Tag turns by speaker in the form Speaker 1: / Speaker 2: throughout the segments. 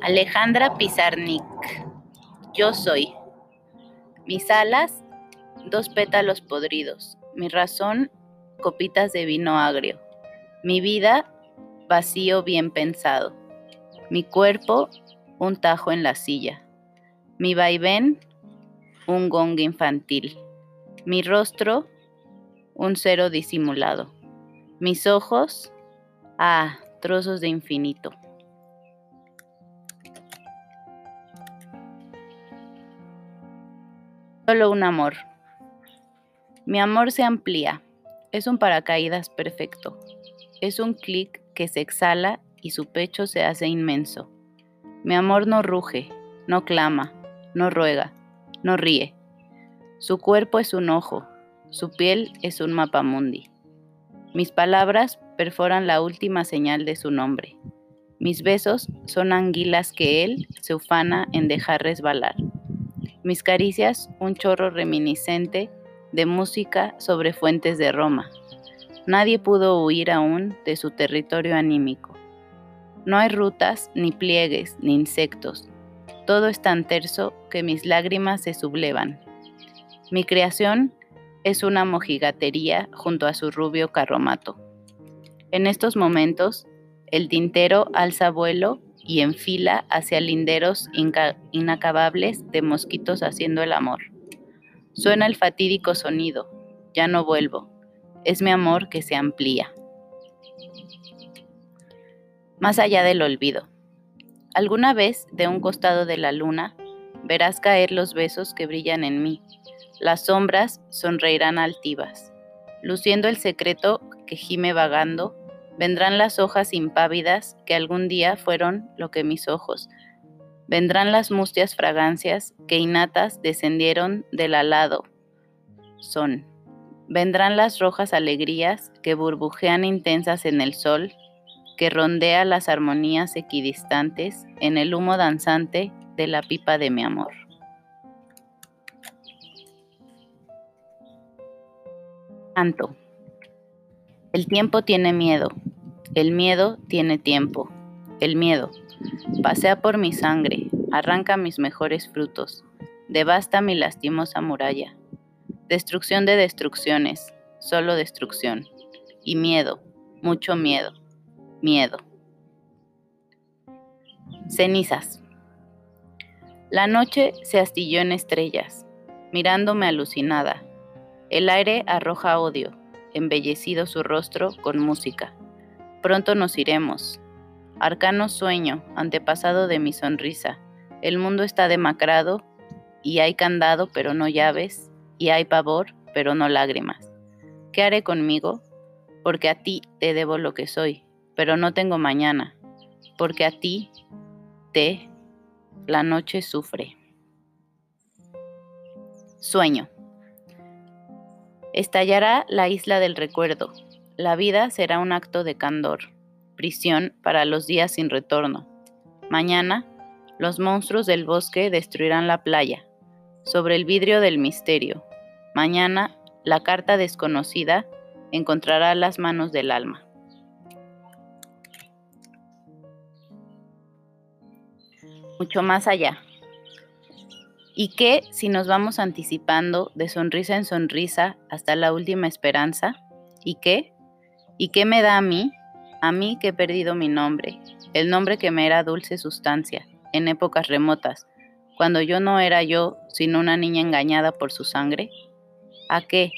Speaker 1: Alejandra Pizarnik. Yo soy. Mis alas, dos pétalos podridos. Mi razón, copitas de vino agrio. Mi vida, vacío bien pensado. Mi cuerpo, un tajo en la silla. Mi vaivén, un gong infantil. Mi rostro, un cero disimulado. Mis ojos, ah, trozos de infinito. Solo un amor. Mi amor se amplía. Es un paracaídas perfecto. Es un clic que se exhala y su pecho se hace inmenso. Mi amor no ruge, no clama, no ruega, no ríe. Su cuerpo es un ojo, su piel es un mapamundi. Mis palabras perforan la última señal de su nombre. Mis besos son anguilas que él se ufana en dejar resbalar. Mis caricias, un chorro reminiscente de música sobre fuentes de Roma. Nadie pudo huir aún de su territorio anímico. No hay rutas, ni pliegues, ni insectos. Todo es tan terso que mis lágrimas se sublevan. Mi creación es una mojigatería junto a su rubio carromato. En estos momentos, el tintero alza vuelo y en fila hacia linderos inacabables de mosquitos haciendo el amor. Suena el fatídico sonido, ya no vuelvo, es mi amor que se amplía. Más allá del olvido. Alguna vez, de un costado de la luna, verás caer los besos que brillan en mí. Las sombras sonreirán altivas, luciendo el secreto que gime vagando Vendrán las hojas impávidas que algún día fueron lo que mis ojos. Vendrán las mustias fragancias que innatas descendieron del alado. Son. Vendrán las rojas alegrías que burbujean intensas en el sol, que rondea las armonías equidistantes en el humo danzante de la pipa de mi amor. Canto. El tiempo tiene miedo, el miedo tiene tiempo. El miedo pasea por mi sangre, arranca mis mejores frutos, devasta mi lastimosa muralla. Destrucción de destrucciones, solo destrucción. Y miedo, mucho miedo, miedo. Cenizas. La noche se astilló en estrellas, mirándome alucinada. El aire arroja odio, embellecido su rostro con música. Pronto nos iremos. Arcano sueño, antepasado de mi sonrisa. El mundo está demacrado y hay candado pero no llaves, y hay pavor pero no lágrimas. ¿Qué haré conmigo? Porque a ti te debo lo que soy, pero no tengo mañana, porque a ti te la noche sufre. Sueño. Estallará la isla del recuerdo. La vida será un acto de candor, prisión para los días sin retorno. Mañana, los monstruos del bosque destruirán la playa, sobre el vidrio del misterio. Mañana, la carta desconocida encontrará las manos del alma. Mucho más allá. ¿Y qué si nos vamos anticipando de sonrisa en sonrisa hasta la última esperanza? ¿Y qué? ¿Y qué me da a mí? A mí que he perdido mi nombre, el nombre que me era dulce sustancia, en épocas remotas, cuando yo no era yo, sino una niña engañada por su sangre. ¿A qué?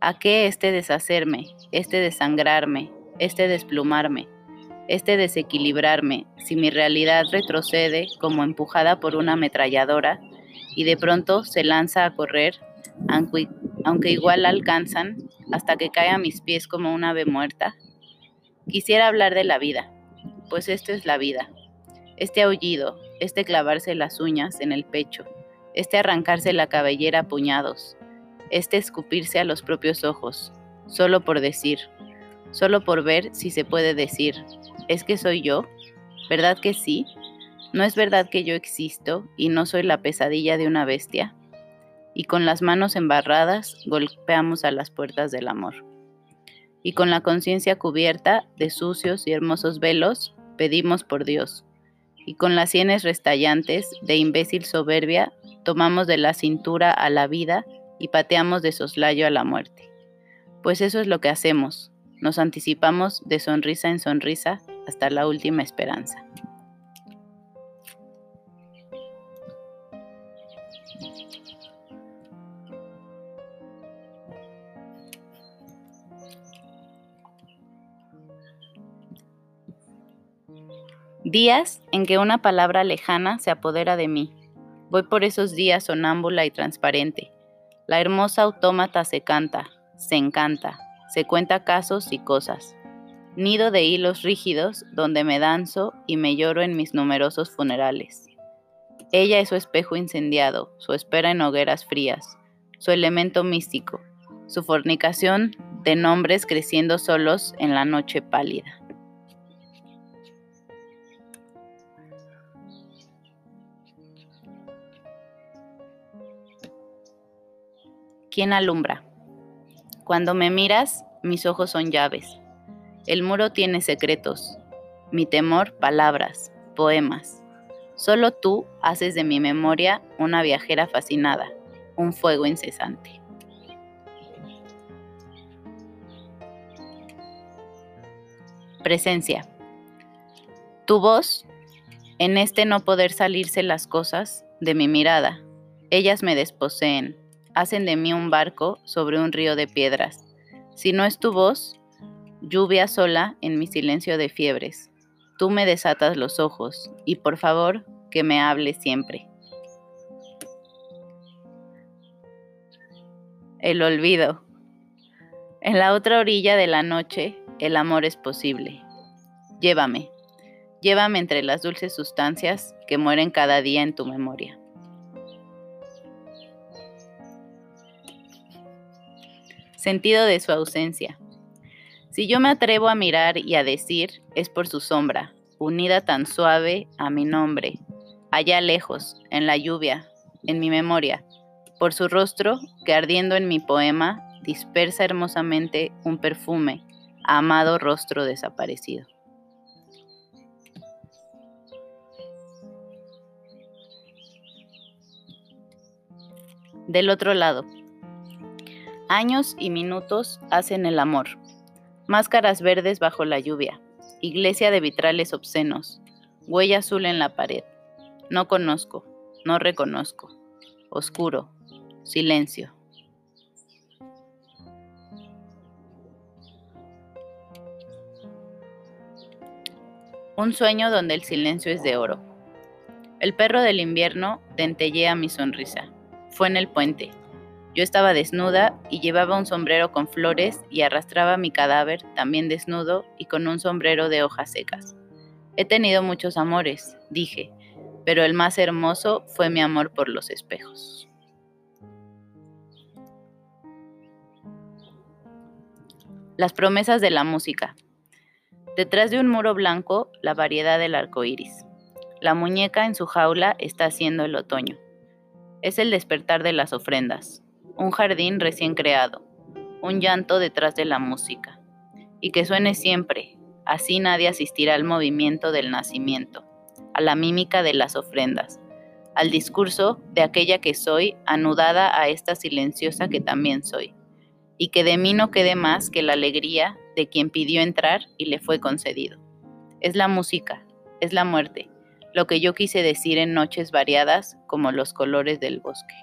Speaker 1: ¿A qué este deshacerme, este desangrarme, este desplumarme, este desequilibrarme, si mi realidad retrocede como empujada por una ametralladora y de pronto se lanza a correr, aunque, igual alcanzan, hasta que cae a mis pies como una ave muerta? Quisiera hablar de la vida, pues esto es la vida. Este aullido, este clavarse las uñas en el pecho, este arrancarse la cabellera a puñados, este escupirse a los propios ojos, solo por decir, solo por ver si se puede decir, ¿es que soy yo? ¿Verdad que sí? ¿No es verdad que yo existo y no soy la pesadilla de una bestia? Y con las manos embarradas golpeamos a las puertas del amor. Y con la conciencia cubierta de sucios y hermosos velos, pedimos por Dios. y con las sienes restallantes de imbécil soberbia tomamos de la cintura a la vida y pateamos de soslayo a la muerte. Pues eso es lo que hacemos, nos anticipamos de sonrisa en sonrisa hasta la última esperanza. Días en que una palabra lejana se apodera de mí. Voy por esos días sonámbula y transparente. La hermosa autómata se canta, se encanta, se cuenta casos y cosas. Nido de hilos rígidos donde me danzo y me lloro en mis numerosos funerales. Ella es su espejo incendiado, su espera en hogueras frías, su elemento místico, su fornicación de nombres creciendo solos en la noche pálida. ¿Quién alumbra? Cuando me miras, mis ojos son llaves. El muro tiene secretos. Mi temor, palabras, poemas. Solo tú haces de mi memoria una viajera fascinada, un fuego incesante. Presencia. Tu voz, en este no poder salirse las cosas de mi mirada, ellas me desposeen, hacen de mí un barco sobre un río de piedras. Si no es tu voz, lluvia sola en mi silencio de fiebres. Tú me desatas los ojos y por favor que me hables siempre. El olvido. En la otra orilla de la noche, el amor es posible. Llévame, llévame entre las dulces sustancias que mueren cada día en tu memoria. Sentido de su ausencia. Si yo me atrevo a mirar y a decir, es por su sombra, unida tan suave a mi nombre, allá lejos, en la lluvia, en mi memoria, por su rostro que ardiendo en mi poema dispersa hermosamente un perfume, amado rostro desaparecido. Del otro lado. Años y minutos hacen el amor. Máscaras verdes bajo la lluvia. Iglesia de vitrales obscenos. Huella azul en la pared. No conozco. No reconozco. Oscuro. Silencio. Un sueño donde el silencio es de oro. El perro del invierno dentellea mi sonrisa. Fue en el puente. Yo estaba desnuda y llevaba un sombrero con flores y arrastraba mi cadáver también desnudo y con un sombrero de hojas secas. He tenido muchos amores, dije, pero el más hermoso fue mi amor por los espejos. Las promesas de la música. Detrás de un muro blanco, la variedad del arco iris. La muñeca en su jaula está haciendo el otoño. Es el despertar de las ofrendas, un jardín recién creado, un llanto detrás de la música, y que suene siempre, así nadie asistirá al movimiento del nacimiento, a la mímica de las ofrendas, al discurso de aquella que soy anudada a esta silenciosa que también soy, y que de mí no quede más que la alegría de quien pidió entrar y le fue concedido. Es la música, es la muerte, lo que yo quise decir en noches variadas como los colores del bosque.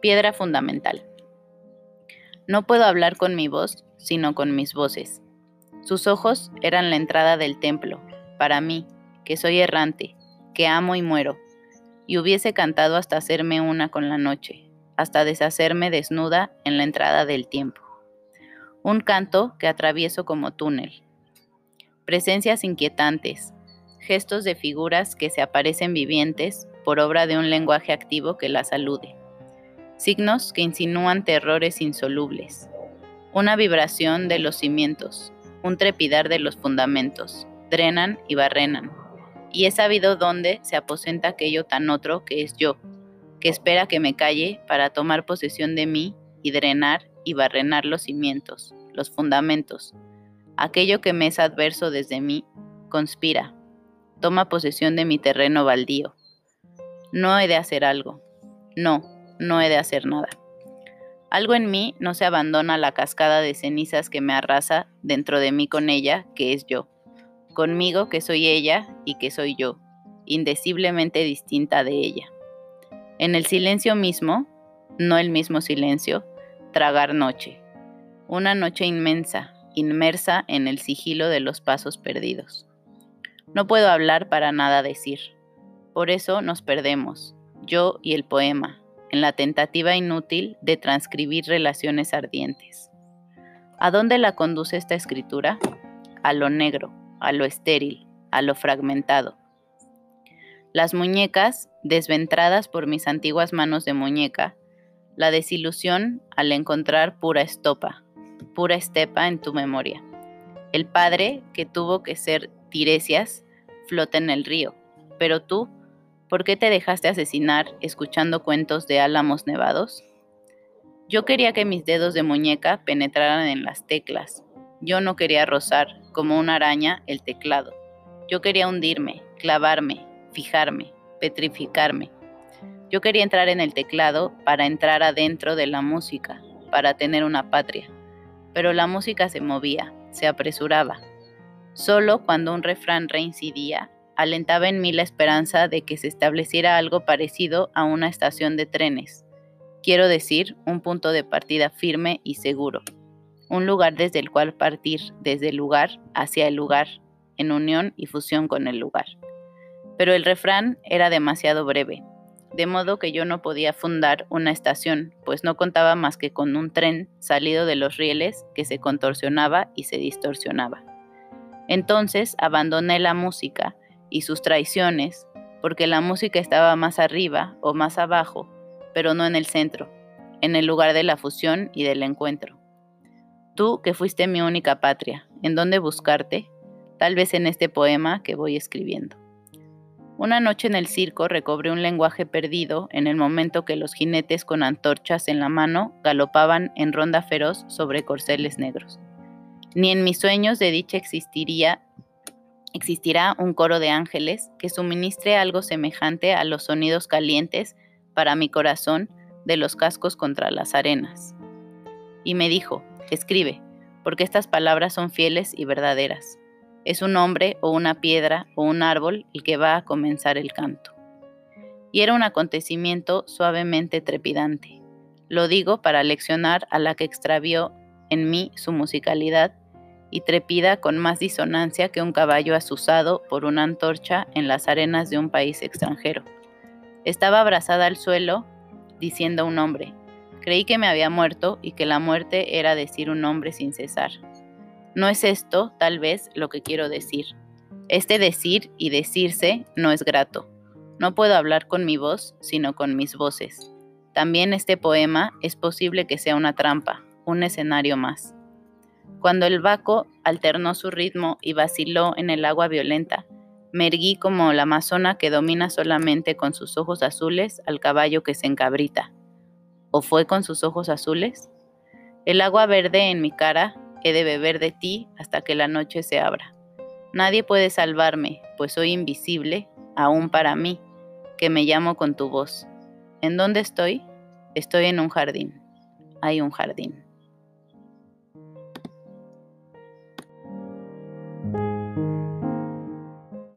Speaker 1: Piedra fundamental. No puedo hablar con mi voz, sino con mis voces. Sus ojos eran la entrada del templo, para mí, que soy errante, que amo y muero, y hubiese cantado hasta hacerme una con la noche, hasta deshacerme desnuda en la entrada del tiempo. Un canto que atravieso como túnel. Presencias inquietantes, gestos de figuras que se aparecen vivientes por obra de un lenguaje activo que las alude signos que insinúan terrores insolubles, una vibración de los cimientos, un trepidar de los fundamentos, drenan y barrenan, y he sabido dónde se aposenta aquello tan otro que es yo, que espera que me calle para tomar posesión de mí y drenar y barrenar los cimientos, los fundamentos. Aquello que me es adverso desde mí, conspira, toma posesión de mi terreno baldío. No he de hacer algo. No, no he de hacer nada. Algo en mí no se abandona a la cascada de cenizas que me arrasa dentro de mí con ella, que es yo. Conmigo que soy ella y que soy yo, indeciblemente distinta de ella. En el silencio mismo, no el mismo silencio, tragar noche. Una noche inmensa, inmersa en el sigilo de los pasos perdidos. No puedo hablar para nada decir. Por eso nos perdemos, yo y el poema, en la tentativa inútil de transcribir relaciones ardientes. ¿A dónde la conduce esta escritura? A lo negro, a lo estéril, a lo fragmentado. Las muñecas, desventradas por mis antiguas manos de muñeca, la desilusión al encontrar pura estopa, pura estepa en tu memoria. El padre, que tuvo que ser Tiresias, flota en el río, pero tú, ¿Por qué te dejaste asesinar escuchando cuentos de álamos nevados? Yo quería que mis dedos de muñeca penetraran en las teclas. Yo no quería rozar, como una araña, el teclado. Yo quería hundirme, clavarme, fijarme, petrificarme. Yo quería entrar en el teclado para entrar adentro de la música, para tener una patria. Pero la música se movía, se apresuraba. Solo cuando un refrán reincidía, alentaba en mí la esperanza de que se estableciera algo parecido a una estación de trenes. Quiero decir, un punto de partida firme y seguro. Un lugar desde el cual partir desde el lugar hacia el lugar, en unión y fusión con el lugar. Pero el refrán era demasiado breve, de modo que yo no podía fundar una estación, pues no contaba más que con un tren salido de los rieles que se contorsionaba y se distorsionaba. Entonces abandoné la música y sus traiciones, porque la música estaba más arriba o más abajo, pero no en el centro, en el lugar de la fusión y del encuentro. Tú que fuiste mi única patria, ¿en dónde buscarte? Tal vez en este poema que voy escribiendo. Una noche en el circo recobré un lenguaje perdido en el momento que los jinetes con antorchas en la mano galopaban en ronda feroz sobre corceles negros. Ni en mis sueños de dicha existiría existirá un coro de ángeles que suministre algo semejante a los sonidos calientes para mi corazón de los cascos contra las arenas. Y me dijo, escribe, porque estas palabras son fieles y verdaderas. Es un hombre o una piedra o un árbol el que va a comenzar el canto. Y era un acontecimiento suavemente trepidante. Lo digo para leccionar a la que extravió en mí su musicalidad y trepida con más disonancia que un caballo asusado por una antorcha en las arenas de un país extranjero. Estaba abrazada al suelo, diciendo un nombre. Creí que me había muerto y que la muerte era decir un nombre sin cesar. No es esto, tal vez, lo que quiero decir. Este decir y decirse no es grato. No puedo hablar con mi voz, sino con mis voces. También este poema es posible que sea una trampa, un escenario más. Cuando el vaco alternó su ritmo y vaciló en el agua violenta, me erguí como la amazona que domina solamente con sus ojos azules al caballo que se encabrita. ¿O fue con sus ojos azules? El agua verde en mi cara he de beber de ti hasta que la noche se abra. Nadie puede salvarme, pues soy invisible, aún para mí, que me llamo con tu voz. ¿En dónde estoy? Estoy en un jardín. Hay un jardín.